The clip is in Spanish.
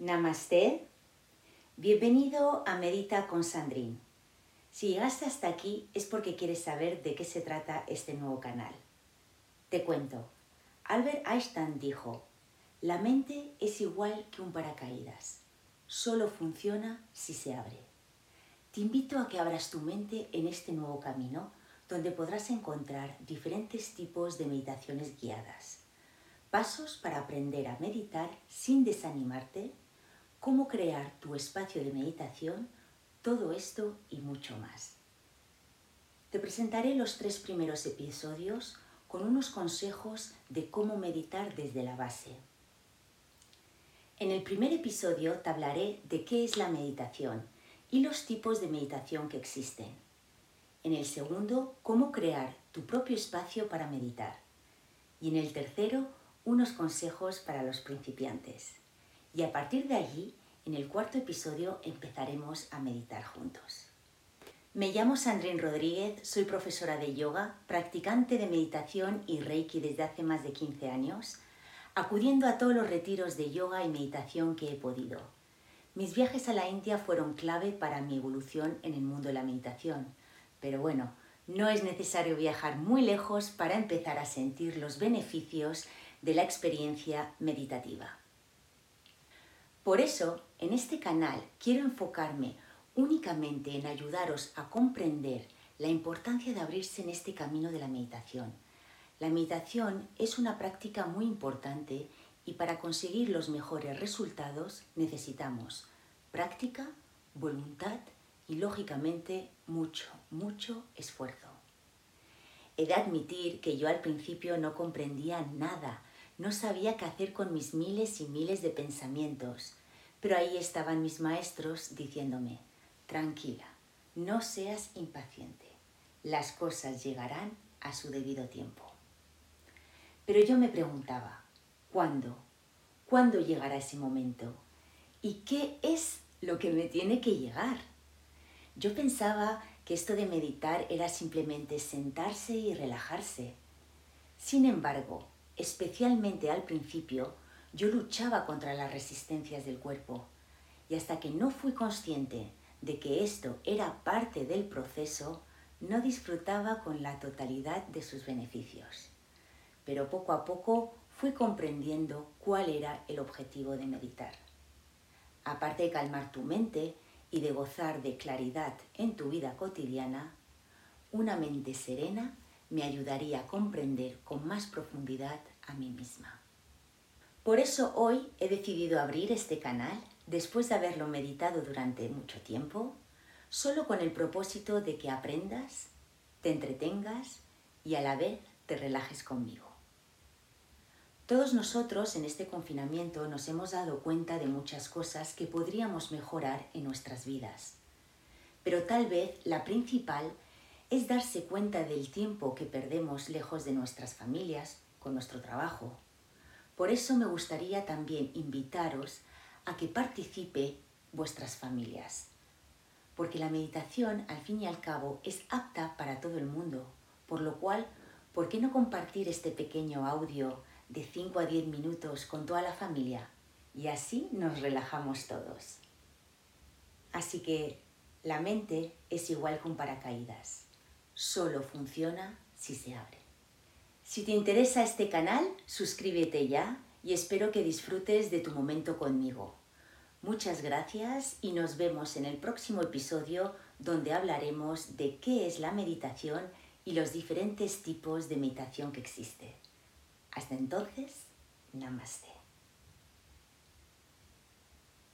Namaste. Bienvenido a Medita con Sandrine. Si llegaste hasta aquí es porque quieres saber de qué se trata este nuevo canal. Te cuento. Albert Einstein dijo, la mente es igual que un paracaídas. Solo funciona si se abre. Te invito a que abras tu mente en este nuevo camino donde podrás encontrar diferentes tipos de meditaciones guiadas. Pasos para aprender a meditar sin desanimarte cómo crear tu espacio de meditación, todo esto y mucho más. Te presentaré los tres primeros episodios con unos consejos de cómo meditar desde la base. En el primer episodio te hablaré de qué es la meditación y los tipos de meditación que existen. En el segundo, cómo crear tu propio espacio para meditar. Y en el tercero, unos consejos para los principiantes. Y a partir de allí, en el cuarto episodio empezaremos a meditar juntos. Me llamo Sandrine Rodríguez, soy profesora de yoga, practicante de meditación y reiki desde hace más de 15 años, acudiendo a todos los retiros de yoga y meditación que he podido. Mis viajes a la India fueron clave para mi evolución en el mundo de la meditación, pero bueno, no es necesario viajar muy lejos para empezar a sentir los beneficios de la experiencia meditativa. Por eso, en este canal quiero enfocarme únicamente en ayudaros a comprender la importancia de abrirse en este camino de la meditación. La meditación es una práctica muy importante y para conseguir los mejores resultados necesitamos práctica, voluntad y lógicamente mucho, mucho esfuerzo. He de admitir que yo al principio no comprendía nada, no sabía qué hacer con mis miles y miles de pensamientos. Pero ahí estaban mis maestros diciéndome, tranquila, no seas impaciente, las cosas llegarán a su debido tiempo. Pero yo me preguntaba, ¿cuándo? ¿Cuándo llegará ese momento? ¿Y qué es lo que me tiene que llegar? Yo pensaba que esto de meditar era simplemente sentarse y relajarse. Sin embargo, especialmente al principio, yo luchaba contra las resistencias del cuerpo y hasta que no fui consciente de que esto era parte del proceso, no disfrutaba con la totalidad de sus beneficios. Pero poco a poco fui comprendiendo cuál era el objetivo de meditar. Aparte de calmar tu mente y de gozar de claridad en tu vida cotidiana, una mente serena me ayudaría a comprender con más profundidad a mí misma. Por eso hoy he decidido abrir este canal después de haberlo meditado durante mucho tiempo, solo con el propósito de que aprendas, te entretengas y a la vez te relajes conmigo. Todos nosotros en este confinamiento nos hemos dado cuenta de muchas cosas que podríamos mejorar en nuestras vidas, pero tal vez la principal darse cuenta del tiempo que perdemos lejos de nuestras familias, con nuestro trabajo, por eso me gustaría también invitaros a que participe vuestras familias, porque la meditación al fin y al cabo es apta para todo el mundo, por lo cual, ¿por qué no compartir este pequeño audio de 5 a 10 minutos con toda la familia? Y así nos relajamos todos. Así que la mente es igual que un paracaídas, solo funciona si se abre. Si te interesa este canal, suscríbete ya y espero que disfrutes de tu momento conmigo. Muchas gracias y nos vemos en el próximo episodio donde hablaremos de qué es la meditación y los diferentes tipos de meditación que existe. Hasta entonces, namaste.